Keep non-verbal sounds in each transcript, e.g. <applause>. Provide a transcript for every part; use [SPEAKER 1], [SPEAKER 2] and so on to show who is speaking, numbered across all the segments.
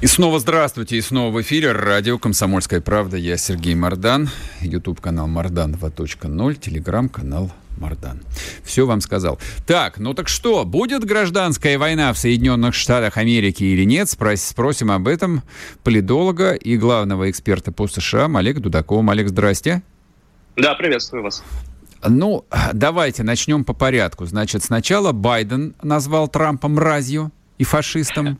[SPEAKER 1] И снова здравствуйте, и снова в эфире радио «Комсомольская правда». Я Сергей Мардан, YouTube-канал Мардан 2.0, телеграм-канал Мардан. Все вам сказал. Так, ну так что, будет гражданская война в Соединенных Штатах Америки или нет? Спрос, спросим об этом политолога и главного эксперта по США Олега Дудакова. Олег, здрасте.
[SPEAKER 2] Да, приветствую вас.
[SPEAKER 1] Ну, давайте начнем по порядку. Значит, сначала Байден назвал Трампа мразью и фашистом.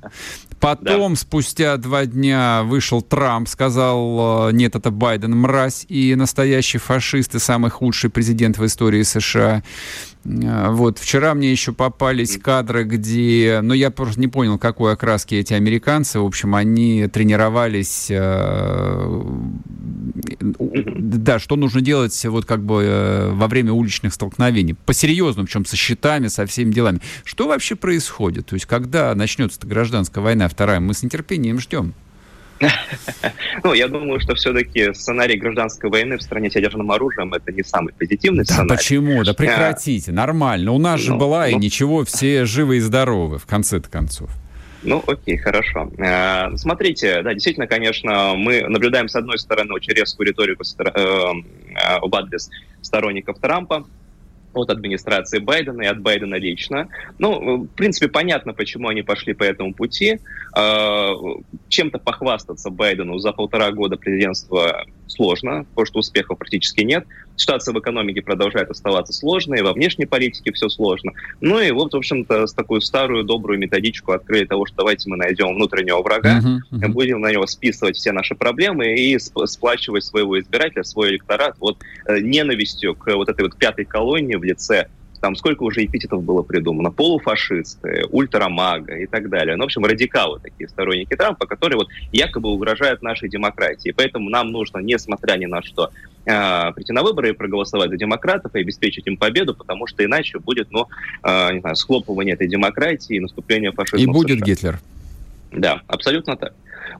[SPEAKER 1] Потом, да. спустя два дня, вышел Трамп, сказал, э, нет, это Байден мразь и настоящий фашист и самый худший президент в истории США. Э, вот, вчера мне еще попались кадры, где, ну, я просто не понял, какой окраски эти американцы. В общем, они тренировались, э, да, что нужно делать вот как бы э, во время уличных столкновений. По-серьезному, причем со щитами, со всеми делами. Что вообще происходит? То есть, когда начнется гражданская война вторая, мы с нетерпением ждем.
[SPEAKER 2] Ну, я думаю, что все-таки сценарий гражданской войны в стране с ядерным оружием это не самый позитивный
[SPEAKER 1] да
[SPEAKER 2] сценарий.
[SPEAKER 1] почему? Да прекратите, нормально. У нас же ну, была и ну. ничего, все живы и здоровы, в конце-то концов.
[SPEAKER 2] Ну, окей, хорошо. Э, смотрите, да, действительно, конечно, мы наблюдаем, с одной стороны, очень резкую риторику э, э, в адрес сторонников Трампа, от администрации Байдена и от Байдена лично. Ну, в принципе, понятно, почему они пошли по этому пути. А, чем-то похвастаться Байдену за полтора года президентства сложно, потому что успехов практически нет. Ситуация в экономике продолжает оставаться сложной, во внешней политике все сложно. Ну и вот, в общем-то, с такую старую добрую методичку открыли того, что давайте мы найдем внутреннего врага, uh-huh, uh-huh. будем на него списывать все наши проблемы и сплачивать своего избирателя, свой электорат вот э, ненавистью к вот этой вот пятой колонии в лице там сколько уже эпитетов было придумано, полуфашисты, ультрамага и так далее. Ну, в общем, радикалы такие, сторонники Трампа, которые вот якобы угрожают нашей демократии. Поэтому нам нужно, несмотря ни на что, э, прийти на выборы и проголосовать за демократов и обеспечить им победу, потому что иначе будет, ну, э, не знаю, схлопывание этой демократии и наступление фашизма.
[SPEAKER 1] И будет Гитлер.
[SPEAKER 2] Да, абсолютно так.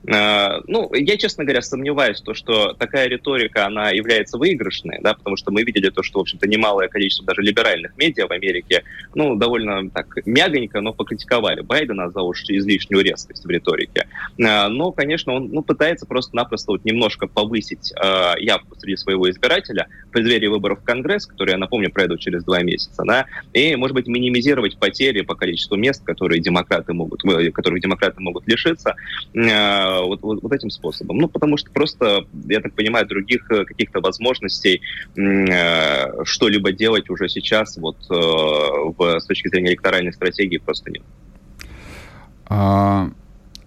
[SPEAKER 2] Э, ну, я, честно говоря, сомневаюсь, то, что такая риторика, она является выигрышной, да, потому что мы видели то, что, в общем-то, немалое количество даже либеральных медиа в Америке, ну, довольно так мягонько, но покритиковали Байдена за уж излишнюю резкость в риторике. Э, но, конечно, он ну, пытается просто-напросто вот немножко повысить э, явку среди своего избирателя в преддверии выборов в Конгресс, которые, я напомню, пройдут через два месяца, да, и, может быть, минимизировать потери по количеству мест, которые демократы могут, которых демократы могут лишиться, Э, вот, вот, вот этим способом. Ну, потому что просто, я так понимаю, других э, каких-то возможностей э, что-либо делать уже сейчас вот э, в, с точки зрения электоральной стратегии просто нет.
[SPEAKER 1] А,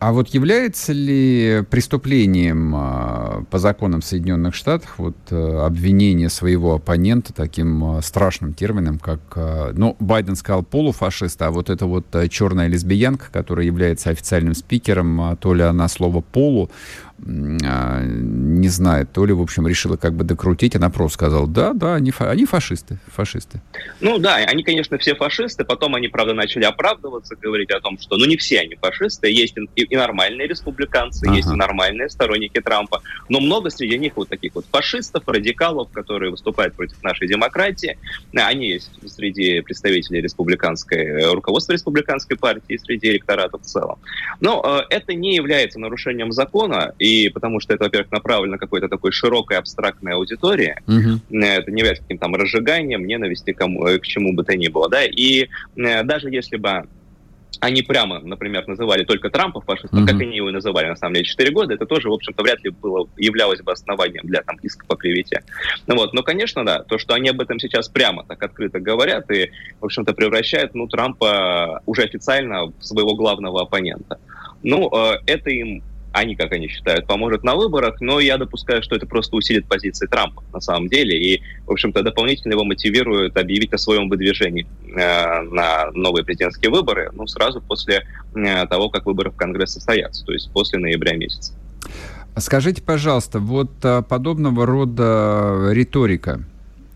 [SPEAKER 1] а вот является ли преступлением э, по законам Соединенных Штатов вот э, обвинение своего оппонента таким э, страшным термином, как, э, ну, Байден сказал полуфашист, а вот эта вот э, черная лесбиянка, которая является официальным спикером, то ли она слово полу а, не знает, то ли, в общем, решила как бы докрутить. Она просто сказала, да, да, они, фа- они фашисты, фашисты.
[SPEAKER 2] Ну да, они, конечно, все фашисты. Потом они, правда, начали оправдываться, говорить о том, что, ну, не все они фашисты. Есть и, и нормальные республиканцы, ага. есть и нормальные сторонники Трампа. Но много среди них вот таких вот фашистов, радикалов, которые выступают против нашей демократии. Они есть среди представителей республиканской, руководства республиканской партии, среди электората в целом. Но э, это не является нарушением закона, и потому что это, во-первых, направлено какой-то такой широкой абстрактной аудитории, угу. это не является каким-то там разжиганием ненависти кому, э, к чему бы то ни было, да, и э, даже если бы они прямо, например, называли только Трампа фашистом, mm-hmm. как они его и называли, на самом деле, 4 года, это тоже, в общем-то, вряд ли было, являлось бы основанием для там, иска по клевете. Ну, вот. Но, конечно, да, то, что они об этом сейчас прямо так открыто говорят и, в общем-то, превращают ну, Трампа уже официально в своего главного оппонента. Ну, это им они, как они считают, поможет на выборах, но я допускаю, что это просто усилит позиции Трампа на самом деле, и, в общем-то, дополнительно его мотивирует объявить о своем выдвижении э, на новые президентские выборы, ну, сразу после э, того, как выборы в Конгресс состоятся, то есть после ноября месяца.
[SPEAKER 1] Скажите, пожалуйста, вот а, подобного рода риторика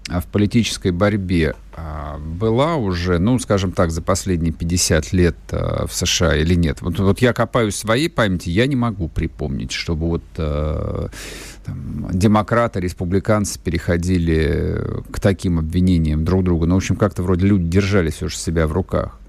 [SPEAKER 1] в политической борьбе а, была уже, ну, скажем так, за последние 50 лет а, в США или нет? Вот, вот я копаюсь в своей памяти, я не могу припомнить, чтобы вот там, демократы, республиканцы переходили к таким обвинениям друг друга. Ну, в общем, как-то вроде люди держали все же себя в руках.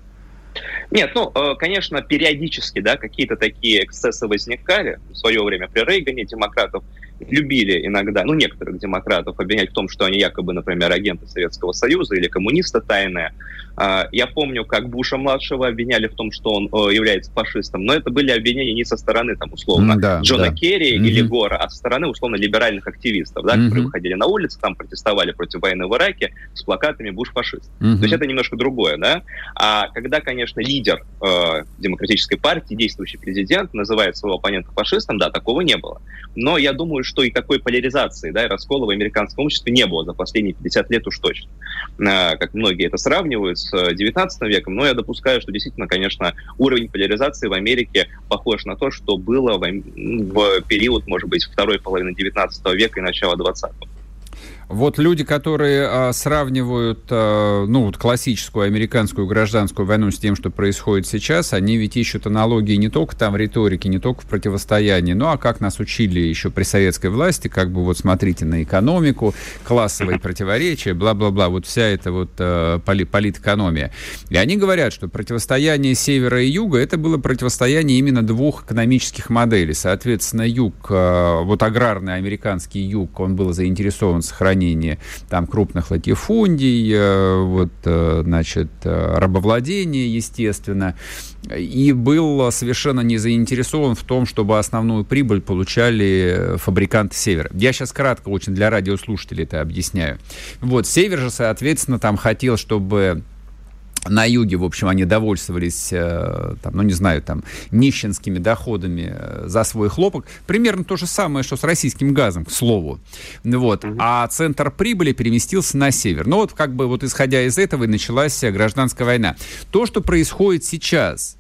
[SPEAKER 2] Нет, ну, э, конечно, периодически, да, какие-то такие эксцессы возникали. В свое время при Рейгане демократов любили иногда, ну, некоторых демократов обвинять в том, что они якобы, например, агенты Советского Союза или коммунисты тайные. А, я помню, как Буша-младшего обвиняли в том, что он э, является фашистом, но это были обвинения не со стороны, там, условно, да, Джона да. Керри mm-hmm. или Гора, а со стороны, условно, либеральных активистов, да, mm-hmm. которые выходили на улицы, там протестовали против войны в Ираке с плакатами «Буш фашист». Mm-hmm. То есть это немножко другое, да. А когда, конечно, лидер э, демократической партии, действующий президент, называет своего оппонента фашистом, да, такого не было. Но я думаю, что и такой поляризации, да, и раскола в американском обществе не было за последние 50 лет уж точно. Э, как многие это сравнивают, с 19 веком, но я допускаю, что действительно, конечно, уровень поляризации в Америке похож на то, что было в, в период, может быть, второй половины 19 века и начала 20 -го.
[SPEAKER 1] Вот люди, которые а, сравнивают, а, ну, вот классическую американскую гражданскую войну с тем, что происходит сейчас, они ведь ищут аналогии не только там в риторике, не только в противостоянии, ну, а как нас учили еще при советской власти, как бы вот смотрите на экономику, классовые противоречия, бла-бла-бла, вот вся эта вот а, поли, политэкономия. И они говорят, что противостояние севера и юга, это было противостояние именно двух экономических моделей. Соответственно, юг, а, вот аграрный американский юг, он был заинтересован в сохранении сохранение там крупных латифундий, э, вот, э, значит, э, рабовладение, естественно, и был совершенно не заинтересован в том, чтобы основную прибыль получали фабриканты Севера. Я сейчас кратко очень для радиослушателей это объясняю. Вот, Север же, соответственно, там хотел, чтобы на юге, в общем, они довольствовались, э, там, ну, не знаю, там, нищенскими доходами э, за свой хлопок. Примерно то же самое, что с российским газом, к слову. Вот. А центр прибыли переместился на север. Ну, вот, как бы, вот исходя из этого и началась гражданская война. То, что происходит сейчас,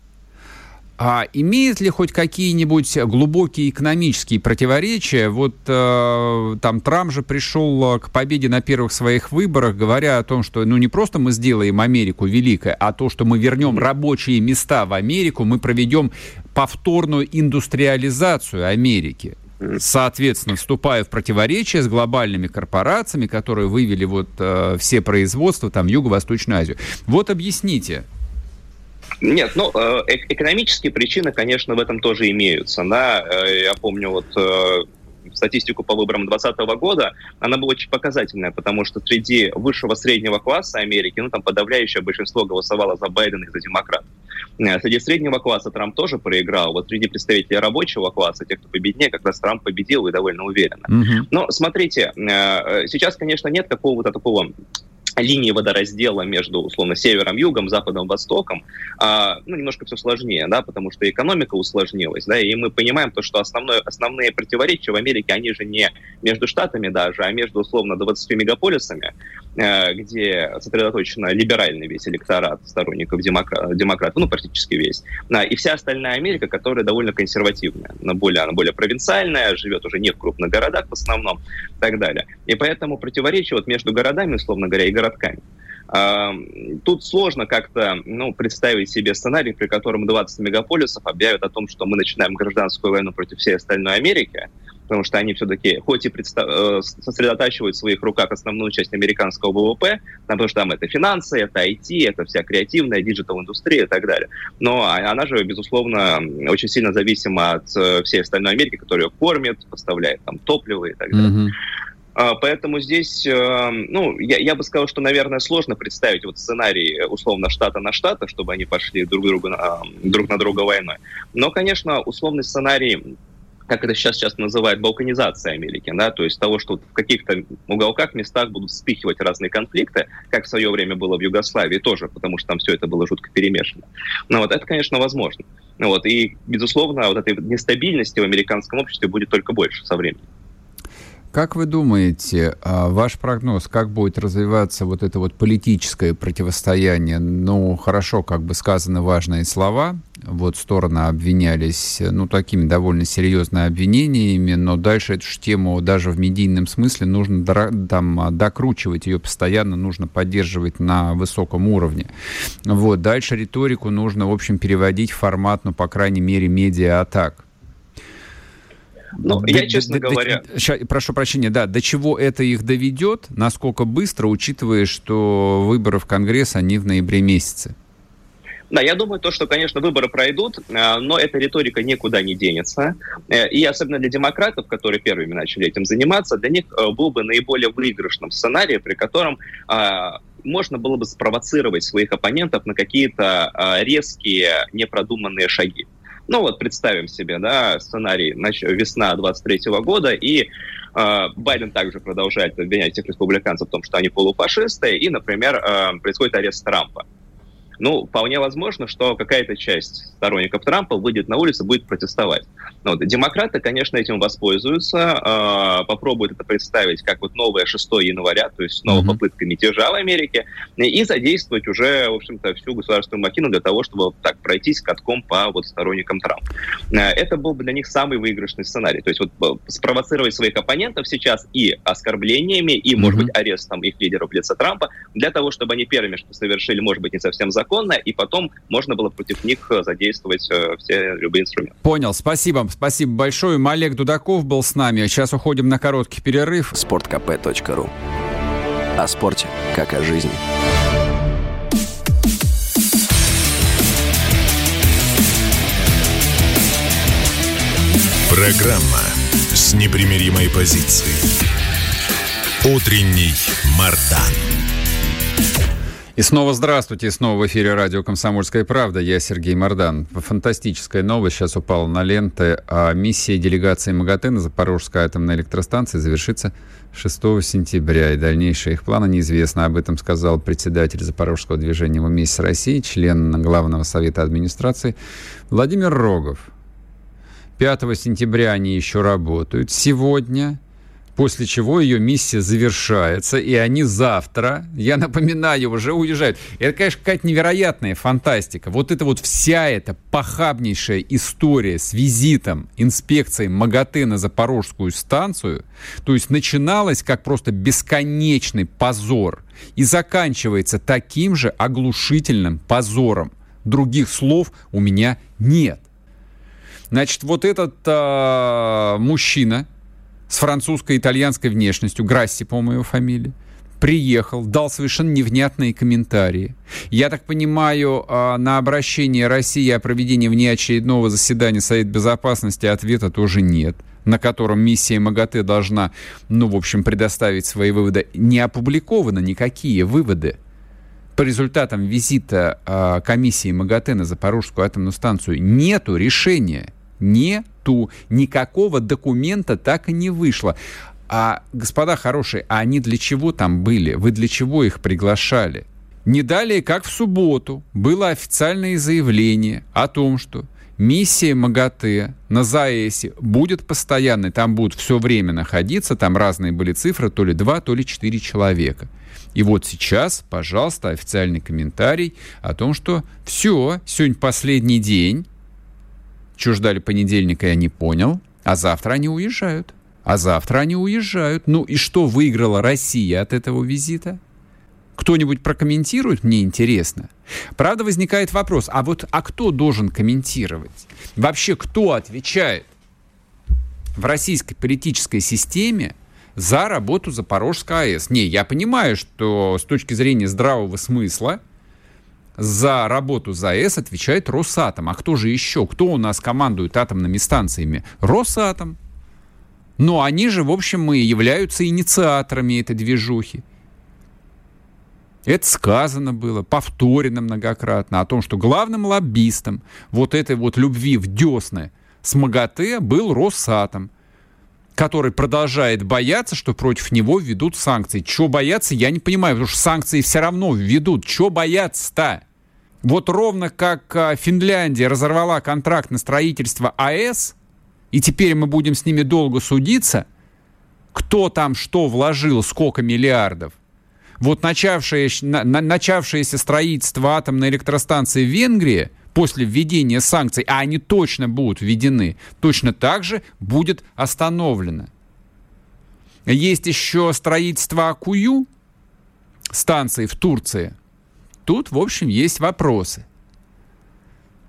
[SPEAKER 1] а имеет ли хоть какие-нибудь глубокие экономические противоречия? Вот э, там Трамп же пришел э, к победе на первых своих выборах, говоря о том, что ну не просто мы сделаем Америку великой, а то, что мы вернем рабочие места в Америку, мы проведем повторную индустриализацию Америки соответственно, вступая в противоречие с глобальными корпорациями, которые вывели вот э, все производства там в Юго-Восточную Азию. Вот объясните,
[SPEAKER 2] нет, ну, э, экономические причины, конечно, в этом тоже имеются. Да? Э, я помню вот э, статистику по выборам 2020 года, она была очень показательная, потому что среди высшего среднего класса Америки, ну, там подавляющее большинство голосовало за Байдена и за демократов. Среди среднего класса Трамп тоже проиграл. Вот среди представителей рабочего класса, тех, кто победнее, как раз Трамп победил и довольно уверенно. Mm-hmm. Но смотрите, сейчас, конечно, нет какого-то такого линии водораздела между, условно, севером, югом, западом, востоком, а, ну, немножко все сложнее, да, потому что экономика усложнилась, да, и мы понимаем то, что основное, основные противоречия в Америке, они же не между штатами даже, а между, условно, 20 мегаполисами, где сосредоточен либеральный весь электорат сторонников демокра- демократов, ну, практически весь, да, и вся остальная Америка, которая довольно консервативная, она более, она более провинциальная, живет уже не в крупных городах в основном, и так далее. И поэтому противоречия вот между городами, условно говоря, и городками. Тут сложно как-то ну, представить себе сценарий, при котором 20 мегаполисов объявят о том, что мы начинаем гражданскую войну против всей остальной Америки, потому что они все-таки, хоть и представ... Э, сосредотачивают в своих руках основную часть американского ВВП, потому что там это финансы, это IT, это вся креативная, digital-индустрия и так далее. Но она же, безусловно, очень сильно зависима от э, всей остальной Америки, которая ее кормит, поставляет там топливо и так далее. Mm-hmm. А, поэтому здесь, э, ну, я, я бы сказал, что, наверное, сложно представить вот сценарий условно штата на штата, чтобы они пошли друг, другу, на, друг на друга войной. Но, конечно, условный сценарий как это сейчас часто называют, балканизация Америки, да, то есть того, что в каких-то уголках, местах будут вспихивать разные конфликты, как в свое время было в Югославии тоже, потому что там все это было жутко перемешано. Но вот это, конечно, возможно. Вот, и, безусловно, вот этой нестабильности в американском обществе будет только больше со временем.
[SPEAKER 1] Как вы думаете, а, ваш прогноз, как будет развиваться вот это вот политическое противостояние? Ну, хорошо, как бы сказаны важные слова, Вот стороны обвинялись, ну, такими довольно серьезными обвинениями, но дальше эту же тему даже в медийном смысле нужно там докручивать, ее постоянно нужно поддерживать на высоком уровне. Вот, дальше риторику нужно, в общем, переводить в формат, ну, по крайней мере, медиа-атак.
[SPEAKER 2] Ну, я, честно до, говоря...
[SPEAKER 1] До, прошу прощения, да, до чего это их доведет, насколько быстро, учитывая, что выборы в Конгресс, они в ноябре месяце?
[SPEAKER 2] Да, я думаю, то, что, конечно, выборы пройдут, э, но эта риторика никуда не денется. Э, и особенно для демократов, которые первыми начали этим заниматься, для них э, был бы наиболее выигрышным сценарий, при котором можно было бы спровоцировать своих оппонентов на какие-то резкие, непродуманные шаги. Ну вот представим себе, да, сценарий весна 23 года, и Байден также продолжает обвинять всех республиканцев в том, что они полуфашисты, и, например, происходит арест Трампа. Ну, вполне возможно, что какая-то часть сторонников Трампа выйдет на улицу и будет протестовать. Ну, вот, демократы, конечно, этим воспользуются, э, попробуют это представить как вот новое 6 января, то есть снова mm-hmm. попытка мятежа в Америке, и задействовать уже, в общем-то, всю государственную махину для того, чтобы так пройтись катком по вот сторонникам Трампа. Э, это был бы для них самый выигрышный сценарий. То есть вот э, спровоцировать своих оппонентов сейчас и оскорблениями, и, mm-hmm. может быть, арестом их лидеров в лице Трампа, для того, чтобы они первыми что совершили, может быть, не совсем закон, законно, и потом можно было против них э, задействовать э, все любые инструменты.
[SPEAKER 1] Понял, спасибо. Спасибо большое. Олег Дудаков был с нами. Сейчас уходим на короткий перерыв.
[SPEAKER 3] Спорткп.ру О спорте, как о жизни. Программа с непримиримой позицией. Утренний Мардан.
[SPEAKER 1] И снова здравствуйте, и снова в эфире радио «Комсомольская правда». Я Сергей Мордан. Фантастическая новость сейчас упала на ленты. А миссия делегации МАГАТЭ на Запорожской атомной электростанции завершится 6 сентября. И дальнейшие их планы неизвестны. Об этом сказал председатель Запорожского движения «Вместе с Россией», член Главного совета администрации Владимир Рогов. 5 сентября они еще работают. Сегодня после чего ее миссия завершается, и они завтра, я напоминаю, уже уезжают. Это, конечно, какая-то невероятная фантастика. Вот это вот вся эта похабнейшая история с визитом инспекции МАГАТЭ на Запорожскую станцию, то есть начиналась как просто бесконечный позор и заканчивается таким же оглушительным позором. Других слов у меня нет. Значит, вот этот э, мужчина, с французско-итальянской внешностью, Грасси, по-моему, его фамилия, приехал, дал совершенно невнятные комментарии. Я так понимаю, а, на обращение России о проведении внеочередного заседания Совета Безопасности ответа тоже нет на котором миссия МАГАТЭ должна, ну, в общем, предоставить свои выводы. Не опубликованы никакие выводы. По результатам визита э, комиссии МАГАТЭ на Запорожскую атомную станцию нету решения. Нет нету, никакого документа так и не вышло. А, господа хорошие, а они для чего там были? Вы для чего их приглашали? Не далее, как в субботу, было официальное заявление о том, что миссия МАГАТЭ на ЗАЭСе будет постоянной, там будут все время находиться, там разные были цифры, то ли два, то ли четыре человека. И вот сейчас, пожалуйста, официальный комментарий о том, что все, сегодня последний день, что ждали понедельника, я не понял. А завтра они уезжают. А завтра они уезжают. Ну и что выиграла Россия от этого визита? Кто-нибудь прокомментирует? Мне интересно. Правда, возникает вопрос, а вот а кто должен комментировать? Вообще, кто отвечает в российской политической системе за работу Запорожской АЭС? Не, я понимаю, что с точки зрения здравого смысла за работу ЗАЭС отвечает Росатом. А кто же еще? Кто у нас командует атомными станциями? Росатом. Но они же, в общем, и являются инициаторами этой движухи. Это сказано было, повторено многократно, о том, что главным лоббистом вот этой вот любви в десны с МАГАТЭ был Росатом, который продолжает бояться, что против него введут санкции. Чего бояться, я не понимаю, потому что санкции все равно введут. Чего бояться-то? Вот ровно как а, Финляндия разорвала контракт на строительство АЭС, и теперь мы будем с ними долго судиться, кто там что вложил, сколько миллиардов. Вот начавшееся, начавшееся строительство атомной электростанции в Венгрии после введения санкций, а они точно будут введены, точно так же будет остановлено. Есть еще строительство Акую, станции в Турции. Тут, в общем, есть вопросы.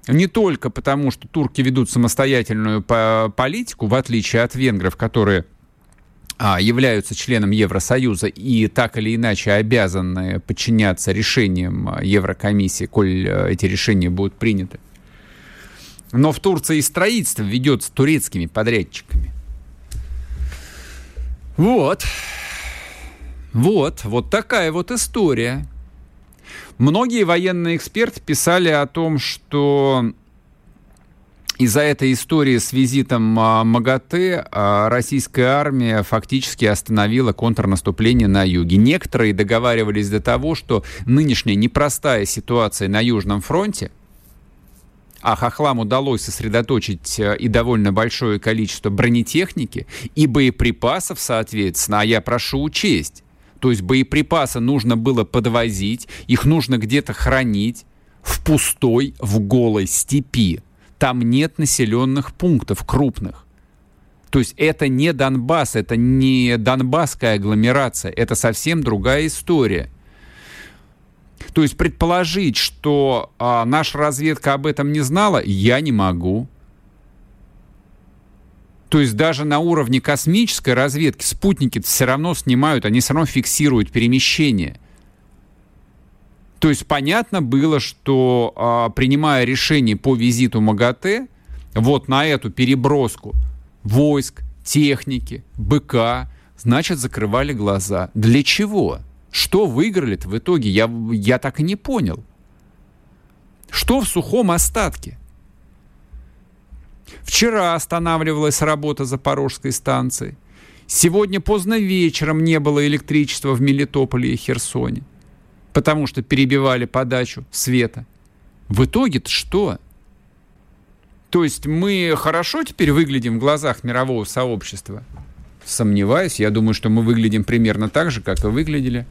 [SPEAKER 1] Не только потому, что турки ведут самостоятельную политику, в отличие от венгров, которые а, являются членом Евросоюза и так или иначе обязаны подчиняться решениям Еврокомиссии, коль э, эти решения будут приняты. Но в Турции строительство ведется турецкими подрядчиками. Вот. Вот. Вот такая вот история. Многие военные эксперты писали о том, что из-за этой истории с визитом а, МАГАТЭ а, российская армия фактически остановила контрнаступление на юге. Некоторые договаривались до того, что нынешняя непростая ситуация на Южном фронте, а хохлам удалось сосредоточить э, и довольно большое количество бронетехники и боеприпасов, соответственно, а я прошу учесть, то есть боеприпасы нужно было подвозить, их нужно где-то хранить в пустой, в голой степи. Там нет населенных пунктов крупных. То есть это не Донбасс, это не донбасская агломерация, это совсем другая история. То есть предположить, что а, наша разведка об этом не знала, я не могу. То есть даже на уровне космической разведки спутники все равно снимают, они все равно фиксируют перемещение. То есть понятно было, что а, принимая решение по визиту МАГАТЭ, вот на эту переброску войск, техники, БК, значит, закрывали глаза. Для чего? Что выиграли-то в итоге? Я, я так и не понял. Что в сухом остатке? Вчера останавливалась работа Запорожской станции. Сегодня поздно вечером не было электричества в Мелитополе и Херсоне, потому что перебивали подачу света. В итоге-то что? То есть мы хорошо теперь выглядим в глазах мирового сообщества? Сомневаюсь. Я думаю, что мы выглядим примерно так же, как и выглядели.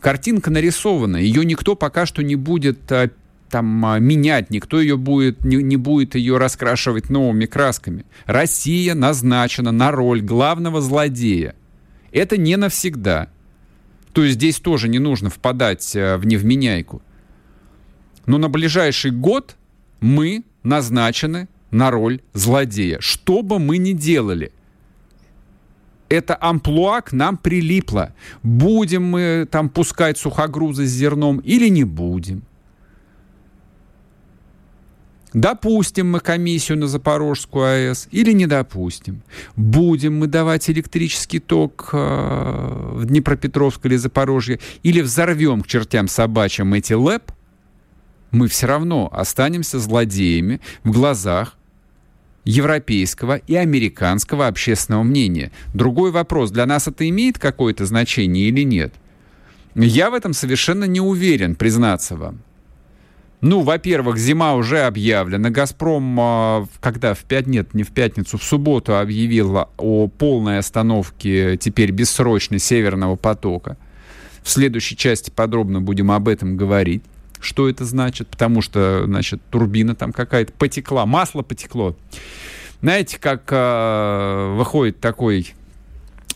[SPEAKER 1] Картинка нарисована. Ее никто пока что не будет а, там а, менять, никто ее будет, не, не будет ее раскрашивать новыми красками. Россия назначена на роль главного злодея. Это не навсегда. То есть здесь тоже не нужно впадать а, в невменяйку. Но на ближайший год мы назначены на роль злодея. Что бы мы ни делали – это амплуа к нам прилипло. Будем мы там пускать сухогрузы с зерном или не будем. Допустим мы комиссию на Запорожскую АЭС или не допустим? Будем мы давать электрический ток э, в Днепропетровск или Запорожье или взорвем к чертям собачьим эти ЛЭП? Мы все равно останемся злодеями в глазах европейского и американского общественного мнения. Другой вопрос, для нас это имеет какое-то значение или нет? Я в этом совершенно не уверен, признаться вам. Ну, во-первых, зима уже объявлена. «Газпром», а, когда в пятницу, нет, не в пятницу, в субботу объявил о полной остановке теперь бессрочной «Северного потока». В следующей части подробно будем об этом говорить, что это значит, потому что, значит, турбина там какая-то потекла, масло потекло. Знаете, как э, выходит такой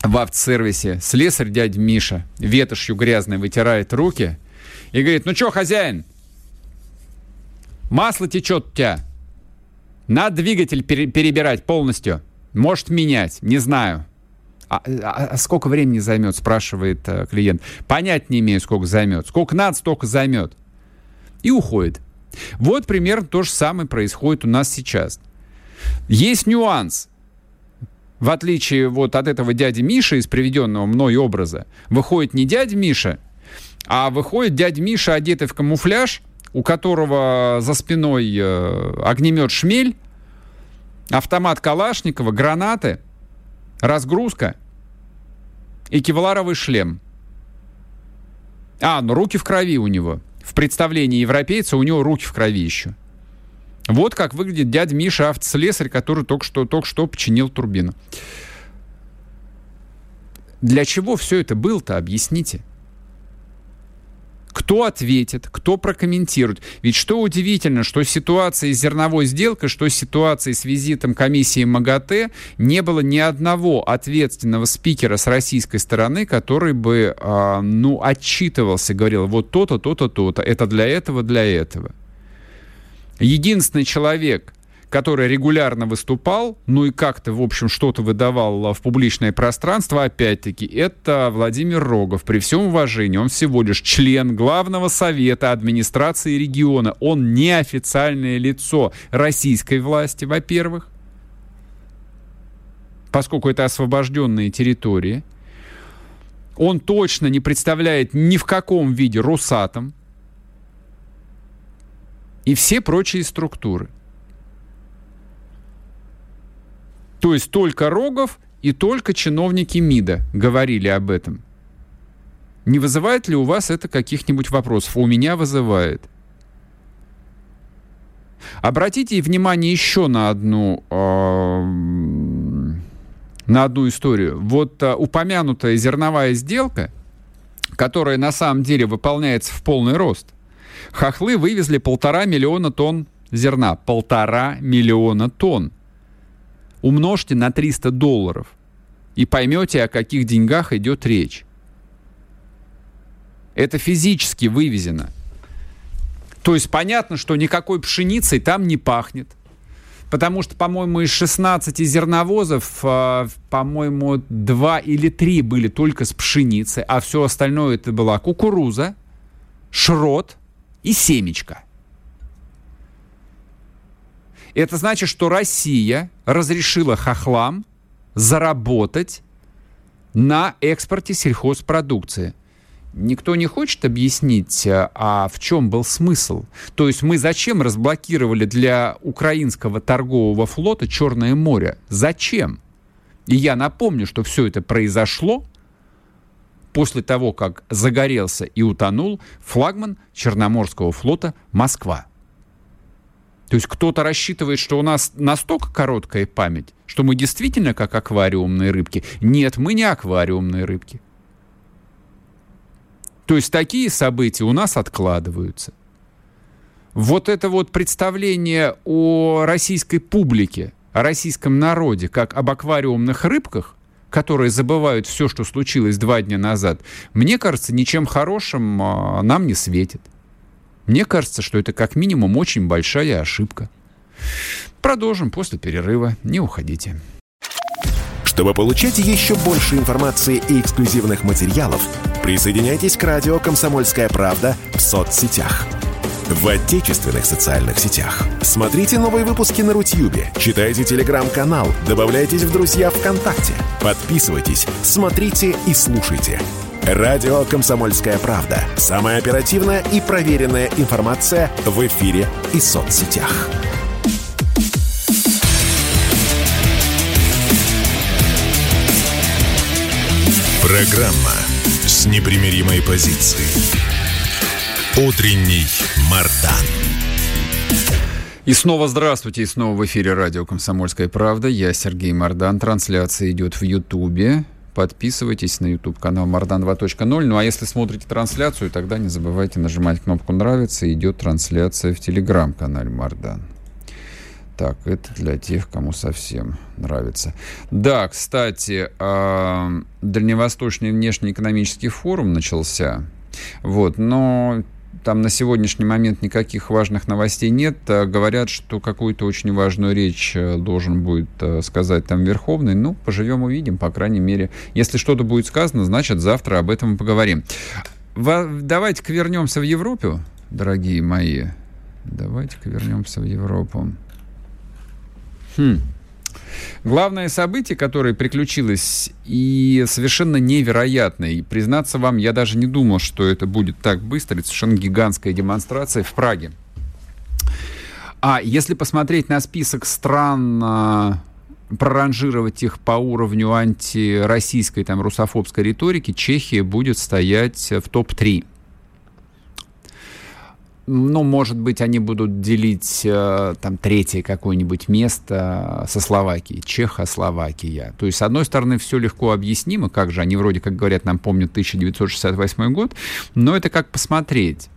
[SPEAKER 1] в автосервисе слесарь дядь Миша ветошью грязной вытирает руки и говорит, ну что, хозяин, Масло течет у тебя. Надо двигатель пере- перебирать полностью. Может менять, не знаю. А, а, а сколько времени займет, спрашивает а, клиент. Понять не имею, сколько займет. Сколько надо, столько займет. И уходит. Вот примерно то же самое происходит у нас сейчас. Есть нюанс. В отличие вот от этого дяди Миши из приведенного мной образа, выходит не дядя Миша, а выходит дядя Миша, одетый в камуфляж, у которого за спиной э, огнемет «Шмель», автомат Калашникова, гранаты, разгрузка и кевларовый шлем. А, ну руки в крови у него. В представлении европейца у него руки в крови еще. Вот как выглядит дядя Миша, автослесарь, который только что, только что починил турбину. Для чего все это было-то, объясните. Кто ответит, кто прокомментирует? Ведь что удивительно, что ситуация с зерновой сделкой, что ситуации с визитом комиссии МАГАТЭ не было ни одного ответственного спикера с российской стороны, который бы, э, ну, отчитывался, говорил, вот то-то, то-то, то-то, это для этого, для этого. Единственный человек, который регулярно выступал, ну и как-то, в общем, что-то выдавал в публичное пространство, опять-таки, это Владимир Рогов. При всем уважении, он всего лишь член Главного совета администрации региона. Он неофициальное лицо российской власти, во-первых, поскольку это освобожденные территории. Он точно не представляет ни в каком виде Росатом и все прочие структуры. То есть только Рогов и только чиновники МИДа говорили об этом. Не вызывает ли у вас это каких-нибудь вопросов? У меня вызывает. Обратите внимание еще на одну, э, на одну историю. Вот э, упомянутая зерновая сделка, которая на самом деле выполняется в полный рост. Хохлы вывезли полтора миллиона тонн зерна. Полтора миллиона тонн умножьте на 300 долларов и поймете, о каких деньгах идет речь. Это физически вывезено. То есть понятно, что никакой пшеницей там не пахнет. Потому что, по-моему, из 16 зерновозов, э, по-моему, 2 или 3 были только с пшеницей, а все остальное это была кукуруза, шрот и семечка. Это значит, что Россия разрешила хохлам заработать на экспорте сельхозпродукции. Никто не хочет объяснить, э, а в чем был смысл. То есть мы зачем разблокировали для украинского торгового флота Черное море? Зачем? И я напомню, что все это произошло после того, как загорелся и утонул флагман Черноморского флота «Москва». То есть кто-то рассчитывает, что у нас настолько короткая память, что мы действительно как аквариумные рыбки. Нет, мы не аквариумные рыбки. То есть такие события у нас откладываются. Вот это вот представление о российской публике, о российском народе, как об аквариумных рыбках, которые забывают все, что случилось два дня назад, мне кажется, ничем хорошим а, нам не светит. Мне кажется, что это как минимум очень большая ошибка. Продолжим после перерыва. Не уходите.
[SPEAKER 3] Чтобы получать еще больше информации и эксклюзивных материалов, присоединяйтесь к радио «Комсомольская правда» в соцсетях. В отечественных социальных сетях. Смотрите новые выпуски на Рутьюбе, читайте телеграм-канал, добавляйтесь в друзья ВКонтакте, подписывайтесь, смотрите и слушайте – Радио «Комсомольская правда». Самая оперативная и проверенная информация в эфире и соцсетях. Программа с непримиримой позицией. Утренний Мардан.
[SPEAKER 1] И снова здравствуйте, и снова в эфире радио «Комсомольская правда». Я Сергей Мардан. Трансляция идет в Ютубе. Подписывайтесь на YouTube-канал Мардан 2.0. Ну а если смотрите трансляцию, тогда не забывайте нажимать кнопку «Нравится». Идет трансляция в Телеграм-канале Мардан. Так, это для тех, кому совсем нравится. Да, кстати, э, Дальневосточный внешнеэкономический форум начался. Вот, но там на сегодняшний момент никаких важных новостей нет. Э, говорят, что какую-то очень важную речь э, должен будет э, сказать там Верховный. Ну, поживем увидим, по крайней мере. Если что-то будет сказано, значит, завтра об этом поговорим. Давайте-ка вернемся в Европу, дорогие мои. Давайте-ка вернемся в Европу. Хм. Главное событие, которое приключилось и совершенно невероятное, и признаться вам, я даже не думал, что это будет так быстро, это совершенно гигантская демонстрация в Праге. А если посмотреть на список стран, а, проранжировать их по уровню антироссийской, там, русофобской риторики, Чехия будет стоять в топ-3. Ну, может быть, они будут делить э, там третье какое-нибудь место со Словакией, Чехословакия. То есть, с одной стороны, все легко объяснимо, как же они вроде как говорят, нам помнят 1968 год, но это как посмотреть.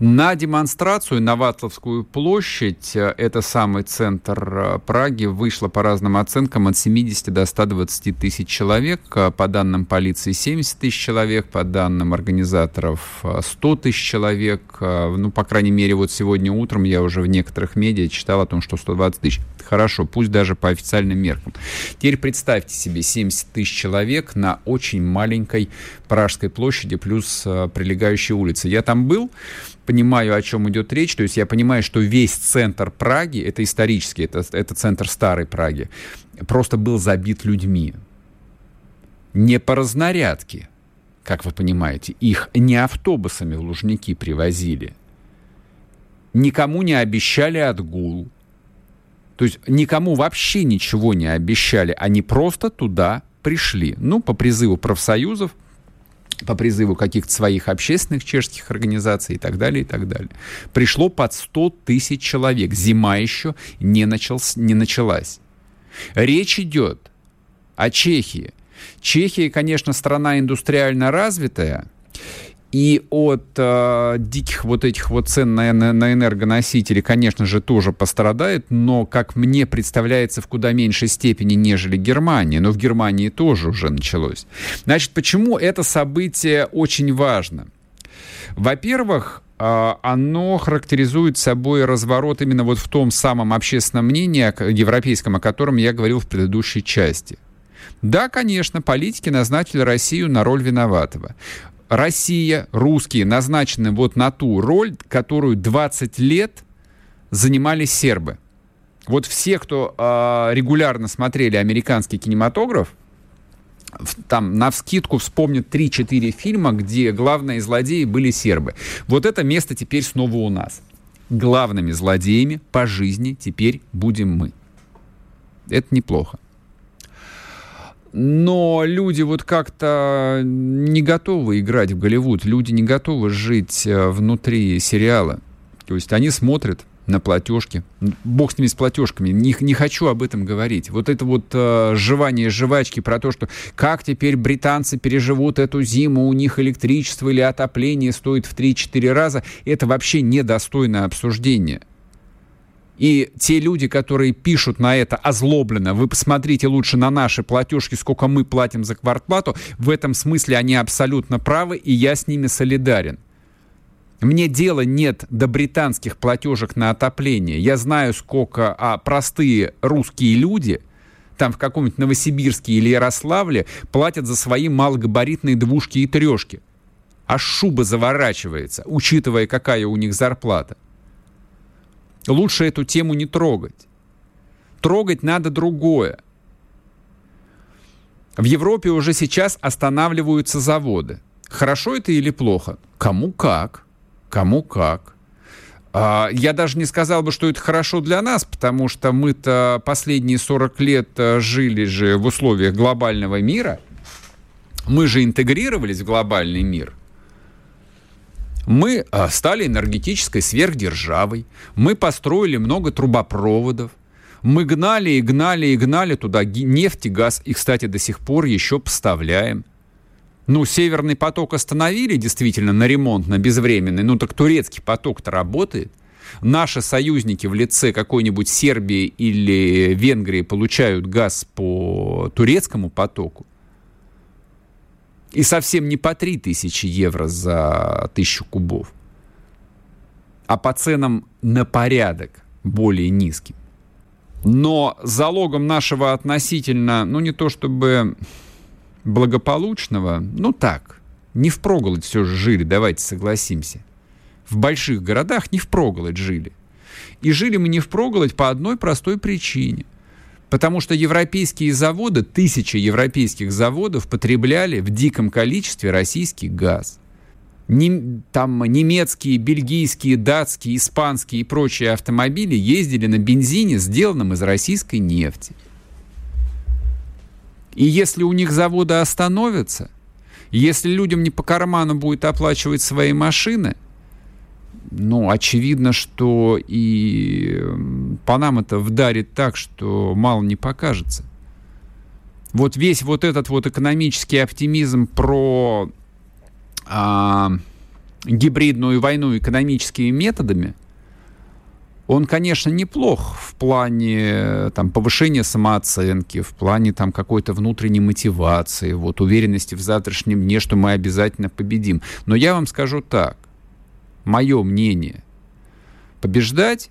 [SPEAKER 1] На демонстрацию на Ватловскую площадь, э, это самый центр э, Праги, вышло по разным оценкам от 70 до 120 тысяч человек. Э, по данным полиции 70 тысяч человек, по данным организаторов 100 тысяч человек. Ну, по крайней мере, вот сегодня утром я уже в некоторых медиа читал о том, что 120 тысяч. Хорошо, пусть даже по официальным меркам. Теперь представьте себе 70 тысяч человек на очень маленькой Пражской площади плюс прилегающие улицы улицы. Я там был, понимаю, о чем идет речь. То есть я понимаю, что весь центр Праги, это исторический, это, это центр старой Праги, просто был забит людьми. Не по разнарядке, как вы понимаете. Их не автобусами в Лужники привозили. Никому не обещали отгул. То есть никому вообще ничего не обещали. Они просто туда пришли. Ну, по призыву профсоюзов, по призыву каких-то своих общественных чешских организаций и так далее, и так далее. Пришло под 100 тысяч человек. Зима еще не, началась, не началась. Речь идет о Чехии. Чехия, конечно, страна индустриально развитая, и от э, диких вот этих вот цен на, на, на энергоносители, конечно же, тоже пострадает, но, как мне представляется, в куда меньшей степени, нежели Германия. Но в Германии тоже уже началось. Значит, почему это событие очень важно? Во-первых, э, оно характеризует собой разворот именно вот в том самом общественном мнении европейском, о котором я говорил в предыдущей части. Да, конечно, политики назначили Россию на роль виноватого. Россия, русские назначены вот на ту роль, которую 20 лет занимали сербы. Вот все, кто э, регулярно смотрели американский кинематограф, там на вскидку вспомнят 3-4 фильма, где главные злодеи были сербы. Вот это место теперь снова у нас. Главными злодеями по жизни теперь будем мы. Это неплохо но люди вот как-то не готовы играть в Голливуд, люди не готовы жить э, внутри сериала. То есть они смотрят на платежки. Бог с ними, с платежками. Не, не хочу об этом говорить. Вот это вот э, жевание жвачки про то, что как теперь британцы переживут эту зиму, у них электричество или отопление стоит в 3-4 раза, это вообще недостойно обсуждения. И те люди, которые пишут на это озлобленно, вы посмотрите лучше на наши платежки, сколько мы платим за квартплату, в этом смысле они абсолютно правы, и я с ними солидарен. Мне дела нет до британских платежек на отопление. Я знаю, сколько а простые русские люди там в каком-нибудь Новосибирске или Ярославле платят за свои малогабаритные двушки и трешки. А шуба заворачивается, учитывая, какая у них зарплата. Лучше эту тему не трогать. Трогать надо другое. В Европе уже сейчас останавливаются заводы. Хорошо это или плохо? Кому как. Кому как. А, я даже не сказал бы, что это хорошо для нас, потому что мы-то последние 40 лет э, жили же в условиях глобального мира. Мы же интегрировались в глобальный мир – мы а, стали энергетической сверхдержавой, мы построили много трубопроводов, мы гнали и гнали и гнали туда нефть и газ, и, кстати, до сих пор еще поставляем. Ну, Северный поток остановили действительно на ремонт, на безвременный, ну так турецкий поток-то работает. Наши союзники в лице какой-нибудь Сербии или Венгрии получают газ по турецкому потоку. И совсем не по 3000 евро за тысячу кубов, а по ценам на порядок более низким. Но залогом нашего относительно, ну не то чтобы благополучного, ну так, не впроголодь все же жили, давайте согласимся. В больших городах не впроголодь жили. И жили мы не впроголодь по одной простой причине. Потому что европейские заводы, тысячи европейских заводов потребляли в диком количестве российский газ. Нем, там немецкие, бельгийские, датские, испанские и прочие автомобили ездили на бензине, сделанном из российской нефти. И если у них заводы остановятся, если людям не по карману будет оплачивать свои машины, ну, очевидно, что и по нам это вдарит так, что мало не покажется. Вот весь вот этот вот экономический оптимизм про а, гибридную войну экономическими методами, он, конечно, неплох в плане там, повышения самооценки, в плане там, какой-то внутренней мотивации, вот, уверенности в завтрашнем дне, что мы обязательно победим. Но я вам скажу так мое мнение, побеждать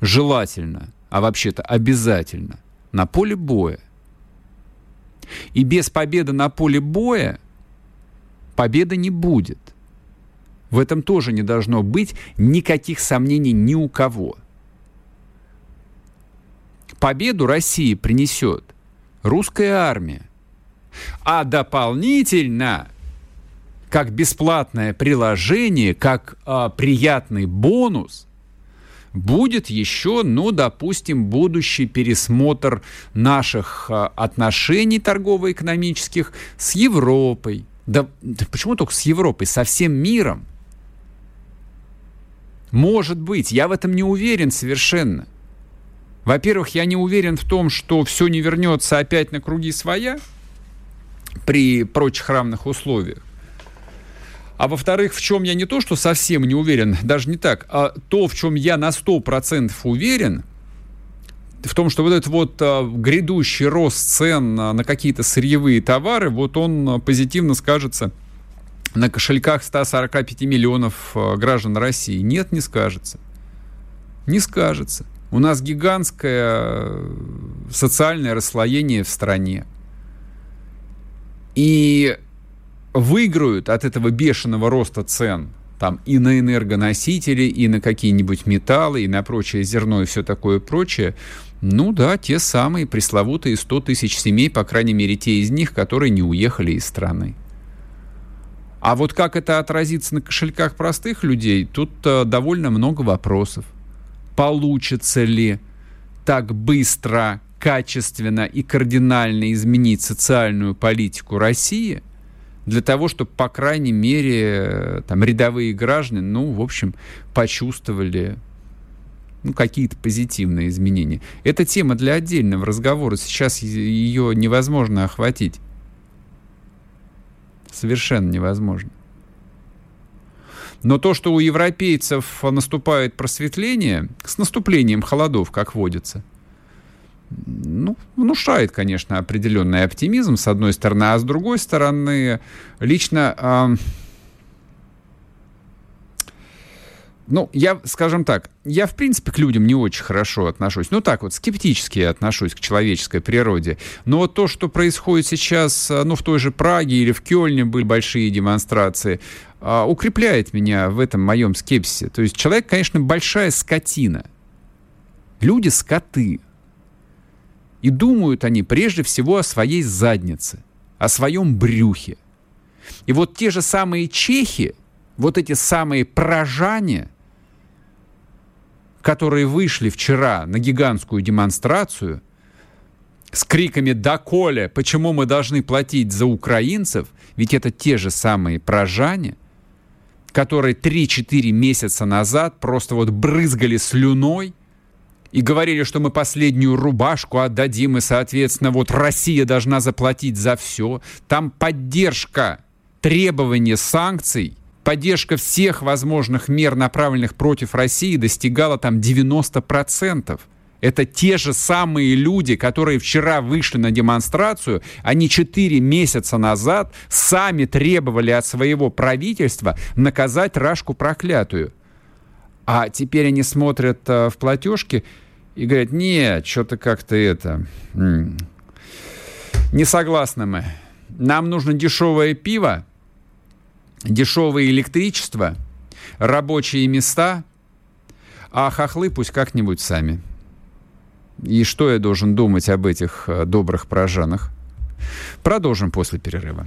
[SPEAKER 1] желательно, а вообще-то обязательно на поле боя. И без победы на поле боя победы не будет. В этом тоже не должно быть никаких сомнений ни у кого. Победу России принесет русская армия. А дополнительно как бесплатное приложение, как а, приятный бонус, будет еще, ну, допустим, будущий пересмотр наших а, отношений торгово-экономических с Европой. Да, да почему только с Европой? Со всем миром. Может быть, я в этом не уверен совершенно. Во-первых, я не уверен в том, что все не вернется опять на круги своя при прочих равных условиях. А во-вторых, в чем я не то, что совсем не уверен, даже не так, а то, в чем я на 100% уверен, в том, что вот этот вот а, грядущий рост цен а, на какие-то сырьевые товары, вот он а, позитивно скажется на кошельках 145 миллионов а, граждан России. Нет, не скажется. Не скажется. У нас гигантское социальное расслоение в стране. И выиграют от этого бешеного роста цен там и на энергоносители, и на какие-нибудь металлы, и на прочее зерно, и все такое прочее, ну да, те самые пресловутые 100 тысяч семей, по крайней мере, те из них, которые не уехали из страны. А вот как это отразится на кошельках простых людей, тут а, довольно много вопросов. Получится ли так быстро, качественно и кардинально изменить социальную политику России – для того, чтобы, по крайней мере, там, рядовые граждане, ну, в общем, почувствовали ну, какие-то позитивные изменения. Это тема для отдельного разговора. Сейчас ее невозможно охватить. Совершенно невозможно. Но то, что у европейцев наступает просветление, с наступлением холодов, как водится – ну, внушает, конечно, определенный оптимизм, с одной стороны, а с другой стороны, лично... Э, ну, я, скажем так, я, в принципе, к людям не очень хорошо отношусь. Ну, так вот, скептически отношусь к человеческой природе. Но вот то, что происходит сейчас, ну, в той же Праге или в Кёльне были большие демонстрации, э, укрепляет меня в этом моем скепсисе. То есть человек, конечно, большая скотина. Люди скоты. И думают они прежде всего о своей заднице, о своем брюхе. И вот те же самые чехи, вот эти самые прожане, которые вышли вчера на гигантскую демонстрацию с криками «Доколе! Почему мы должны платить за украинцев?» Ведь это те же самые прожане, которые 3-4 месяца назад просто вот брызгали слюной и говорили, что мы последнюю рубашку отдадим, и, соответственно, вот Россия должна заплатить за все. Там поддержка требования санкций, поддержка всех возможных мер, направленных против России, достигала там 90%. Это те же самые люди, которые вчера вышли на демонстрацию, они 4 месяца назад сами требовали от своего правительства наказать Рашку проклятую. А теперь они смотрят э, в платежки и говорят, нет, что-то как-то это... Не согласны мы. Нам нужно дешевое пиво, дешевое электричество, рабочие места, а хохлы пусть как-нибудь сами. И что я должен думать об этих э, добрых прожанах? Продолжим после перерыва.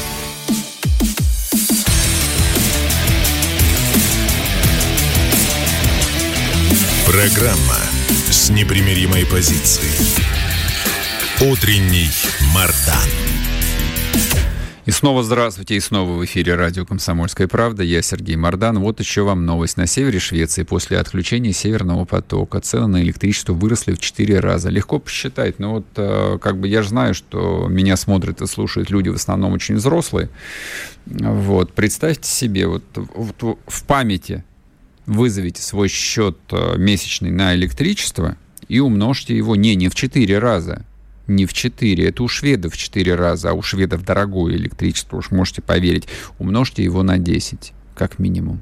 [SPEAKER 3] Программа с непримиримой позицией. Утренний Мардан.
[SPEAKER 1] И снова здравствуйте, и снова в эфире радио «Комсомольская правда». Я Сергей Мордан. Вот еще вам новость. На севере Швеции после отключения Северного потока цены на электричество выросли в 4 раза. Легко посчитать, но вот э, как бы я же знаю, что меня смотрят и слушают люди в основном очень взрослые. Вот, представьте себе, вот, вот в памяти вызовите свой счет э, месячный на электричество и умножьте его не, не в 4 раза, не в 4, это у шведов в 4 раза, а у шведов дорогое электричество, уж можете поверить, умножьте его на 10, как минимум.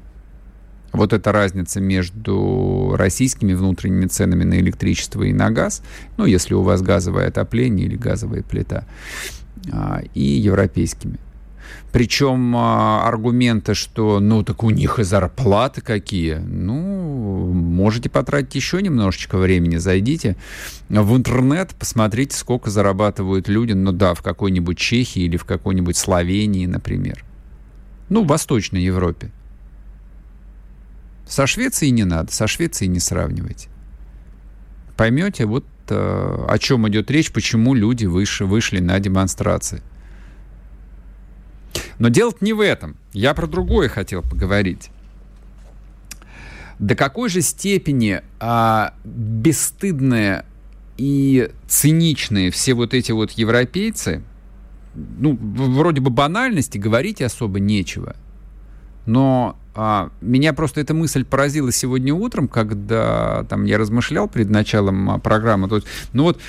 [SPEAKER 1] Вот эта разница между российскими внутренними ценами на электричество и на газ, ну, если у вас газовое отопление или газовая плита, а, и европейскими. Причем а, аргументы, что ну так у них и зарплаты какие. Ну, можете потратить еще немножечко времени. Зайдите в интернет, посмотрите, сколько зарабатывают люди, ну да, в какой-нибудь Чехии или в какой-нибудь Словении, например. Ну, в Восточной Европе. Со Швецией не надо, со Швецией не сравнивайте. Поймете, вот э, о чем идет речь, почему люди выше, вышли на демонстрации. Но дело не в этом. Я про другое хотел поговорить. До какой же степени а, бесстыдные и циничные все вот эти вот европейцы, ну, вроде бы банальности, говорить особо нечего. Но а, меня просто эта мысль поразила сегодня утром, когда там я размышлял перед началом а, программы. То есть, ну вот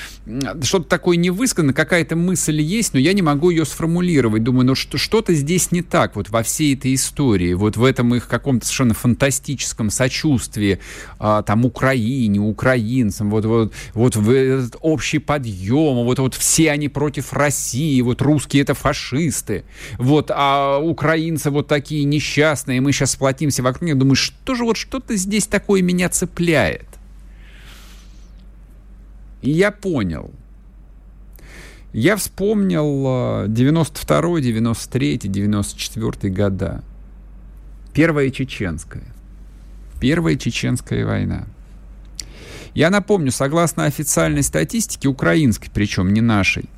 [SPEAKER 1] что-то такое невысказано, какая-то мысль есть, но я не могу ее сформулировать. Думаю, ну что, что-то здесь не так вот во всей этой истории, вот в этом их каком-то совершенно фантастическом сочувствии а, там Украине, украинцам, вот, вот, вот в этот общий подъем, вот, вот все они против России, вот русские это фашисты, вот, а украинцы вот такие несчастные, мы сейчас сплотимся вокруг них, думаю, что же вот что-то здесь такое меня цепляет. И я понял. Я вспомнил 92 93 94 года. Первая чеченская. Первая чеченская война. Я напомню, согласно официальной статистике, украинской, причем не нашей,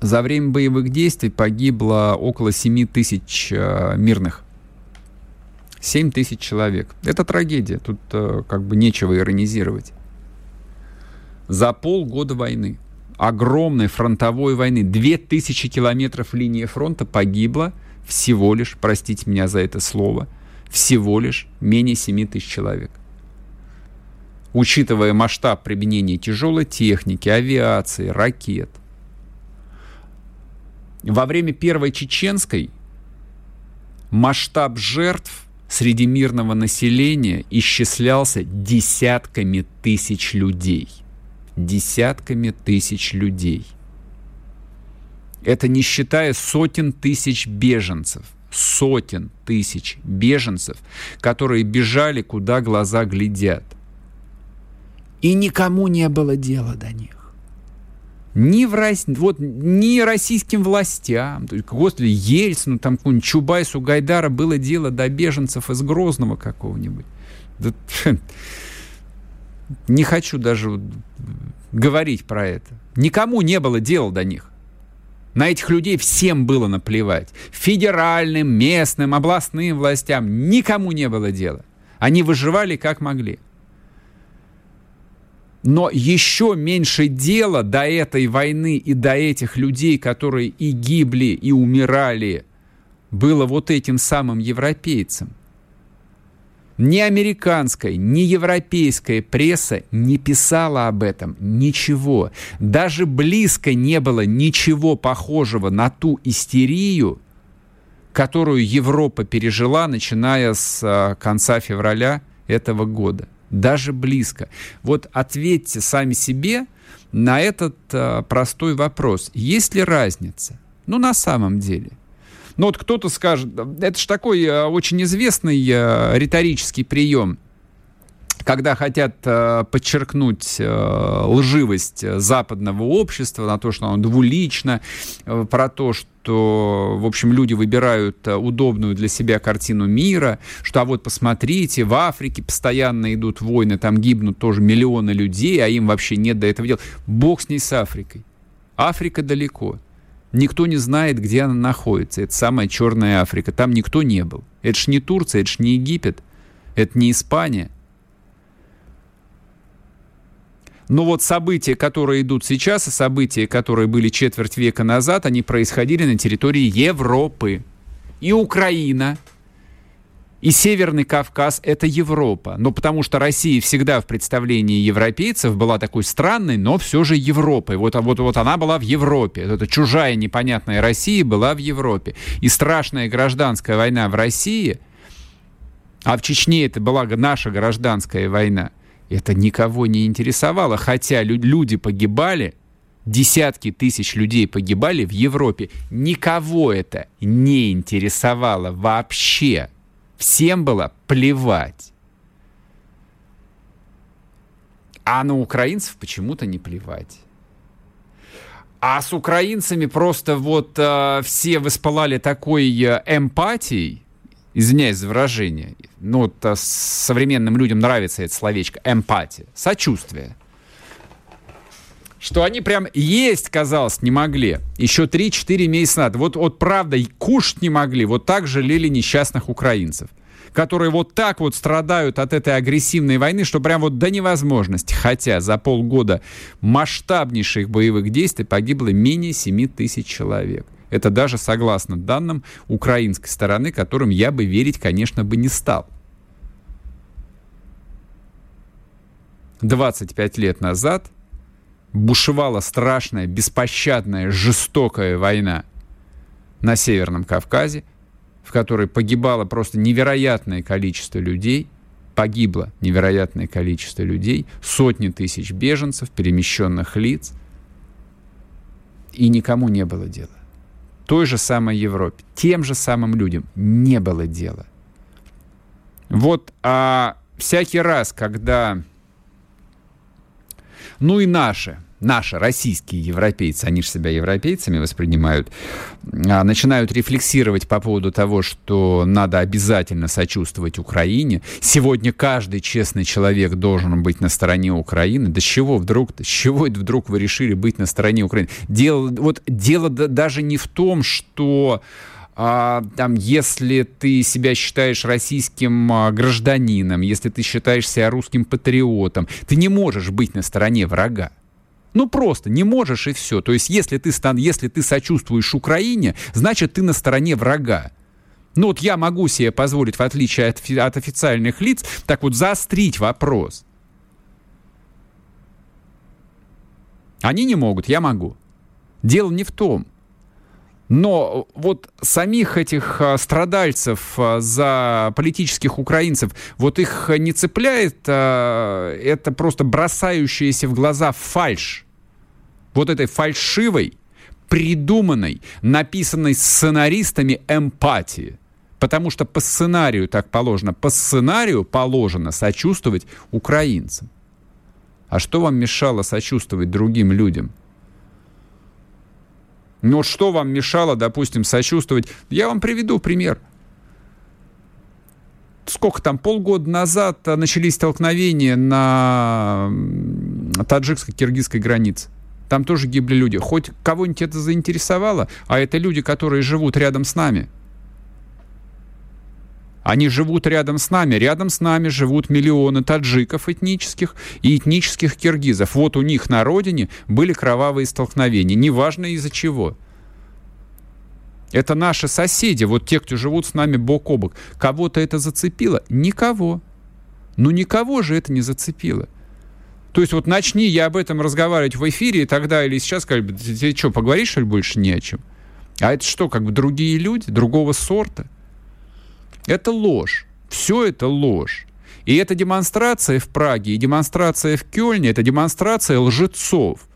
[SPEAKER 1] за время боевых действий погибло около 7 тысяч э, мирных 7 тысяч человек. Это трагедия, тут э, как бы нечего иронизировать. За полгода войны, огромной фронтовой войны, 2000 километров линии фронта погибло всего лишь, простите меня за это слово, всего лишь менее 7 тысяч человек. Учитывая масштаб применения тяжелой техники, авиации, ракет. Во время Первой Чеченской масштаб жертв среди мирного населения исчислялся десятками тысяч людей. Десятками тысяч людей. Это не считая сотен тысяч беженцев. Сотен тысяч беженцев, которые бежали, куда глаза глядят. И никому не было дела до них ни, в, вот, ни российским властям, то есть, господи, Ельцину, там, Чубайсу, Гайдара было дело до беженцев из Грозного какого-нибудь. Да, <laughs> не хочу даже говорить про это. Никому не было дела до них. На этих людей всем было наплевать. Федеральным, местным, областным властям никому не было дела. Они выживали как могли. Но еще меньше дела до этой войны и до этих людей, которые и гибли, и умирали, было вот этим самым европейцам. Ни американская, ни европейская пресса не писала об этом ничего. Даже близко не было ничего похожего на ту истерию, которую Европа пережила, начиная с а, конца февраля этого года даже близко. Вот ответьте сами себе на этот а, простой вопрос. Есть ли разница? Ну, на самом деле. Ну, вот кто-то скажет, это же такой а, очень известный а, риторический прием – когда хотят э, подчеркнуть э, лживость западного общества, на то, что оно двулично, э, про то, что, в общем, люди выбирают э, удобную для себя картину мира, что, а вот посмотрите, в Африке постоянно идут войны, там гибнут тоже миллионы людей, а им вообще нет до этого дела. Бог с ней с Африкой. Африка далеко. Никто не знает, где она находится. Это самая черная Африка. Там никто не был. Это ж не Турция, это ж не Египет, это не Испания – Но вот события, которые идут сейчас, и события, которые были четверть века назад, они происходили на территории Европы. И Украина, и Северный Кавказ — это Европа. Но потому что Россия всегда в представлении европейцев была такой странной, но все же Европой. Вот, вот, вот она была в Европе. Эта чужая непонятная Россия была в Европе. И страшная гражданская война в России, а в Чечне это была наша гражданская война, это никого не интересовало, хотя люди погибали, десятки тысяч людей погибали в Европе. Никого это не интересовало вообще. Всем было плевать. А на украинцев почему-то не плевать. А с украинцами просто вот э, все воспалали такой э, эмпатией, извиняюсь за выражение, ну, вот, а, современным людям нравится это словечко, эмпатия, сочувствие. Что они прям есть, казалось, не могли. Еще 3-4 месяца назад. Вот, вот правда, и кушать не могли. Вот так жалели несчастных украинцев которые вот так вот страдают от этой агрессивной войны, что прям вот до невозможности. Хотя за полгода масштабнейших боевых действий погибло менее 7 тысяч человек. Это даже согласно данным украинской стороны, которым я бы верить, конечно, бы не стал. 25 лет назад бушевала страшная, беспощадная, жестокая война на Северном Кавказе, в которой погибало просто невероятное количество людей, погибло невероятное количество людей, сотни тысяч беженцев, перемещенных лиц, и никому не было дела той же самой Европе, тем же самым людям не было дела. Вот а всякий раз, когда, ну и наши, наши российские европейцы, они же себя европейцами воспринимают, а, начинают рефлексировать по поводу того, что надо обязательно сочувствовать Украине. Сегодня каждый честный человек должен быть на стороне Украины. Да с чего вдруг, с чего это вдруг вы решили быть на стороне Украины? Дело, вот дело даже не в том, что а, там, если ты себя считаешь российским а, гражданином, если ты считаешь себя русским патриотом, ты не можешь быть на стороне врага. Ну просто не можешь и все. То есть если ты, если ты сочувствуешь Украине, значит ты на стороне врага. Ну вот я могу себе позволить, в отличие от, от официальных лиц, так вот заострить вопрос. Они не могут, я могу. Дело не в том. Но вот самих этих а, страдальцев а, за политических украинцев, вот их не цепляет а, это просто бросающаяся в глаза фальш. Вот этой фальшивой, придуманной, написанной сценаристами эмпатии. Потому что по сценарию так положено. По сценарию положено сочувствовать украинцам. А что вам мешало сочувствовать другим людям? Но что вам мешало, допустим, сочувствовать? Я вам приведу пример. Сколько там, полгода назад начались столкновения на таджикско-киргизской границе. Там тоже гибли люди. Хоть кого-нибудь это заинтересовало, а это люди, которые живут рядом с нами – они живут рядом с нами. Рядом с нами живут миллионы таджиков этнических и этнических киргизов. Вот у них на родине были кровавые столкновения. Неважно из-за чего. Это наши соседи, вот те, кто живут с нами бок о бок. Кого-то это зацепило? Никого. Ну никого же это не зацепило. То есть вот начни я об этом разговаривать в эфире, и тогда или сейчас, как бы, ты, ты что, поговоришь, что ли, больше не о чем? А это что, как бы другие люди, другого сорта? Это ложь. Все это ложь. И эта демонстрация в Праге и демонстрация в Кёльне – это демонстрация лжецов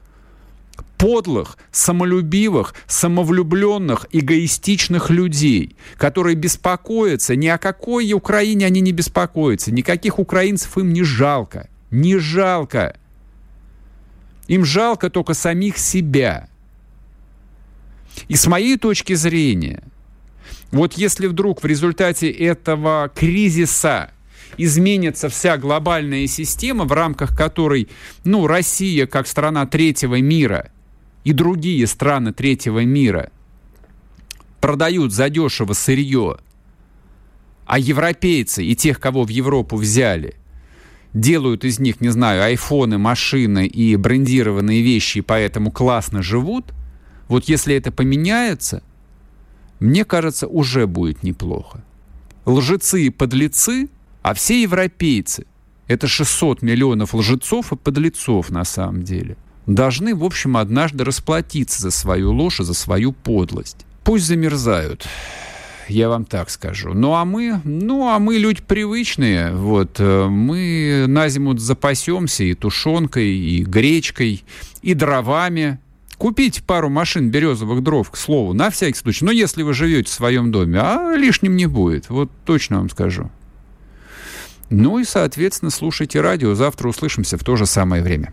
[SPEAKER 1] подлых, самолюбивых, самовлюбленных, эгоистичных людей, которые беспокоятся, ни о какой Украине они не беспокоятся, никаких украинцев им не жалко, не жалко. Им жалко только самих себя. И с моей точки зрения, вот если вдруг в результате этого кризиса изменится вся глобальная система, в рамках которой, ну, Россия, как страна третьего мира, и другие страны третьего мира продают задешево сырье, а европейцы и тех, кого в Европу взяли, делают из них, не знаю, айфоны, машины и брендированные вещи, и поэтому классно живут, вот если это поменяется, мне кажется, уже будет неплохо. Лжецы и подлецы, а все европейцы – это 600 миллионов лжецов и подлецов на самом деле должны, в общем, однажды расплатиться за свою ложь и за свою подлость. Пусть замерзают. Я вам так скажу. Ну а мы, ну а мы люди привычные. Вот э, мы на зиму запасемся и тушенкой, и гречкой, и дровами. Купите пару машин березовых дров, к слову, на всякий случай. Но если вы живете в своем доме, а лишним не будет. Вот точно вам скажу. Ну и, соответственно, слушайте радио. Завтра услышимся в то же самое время.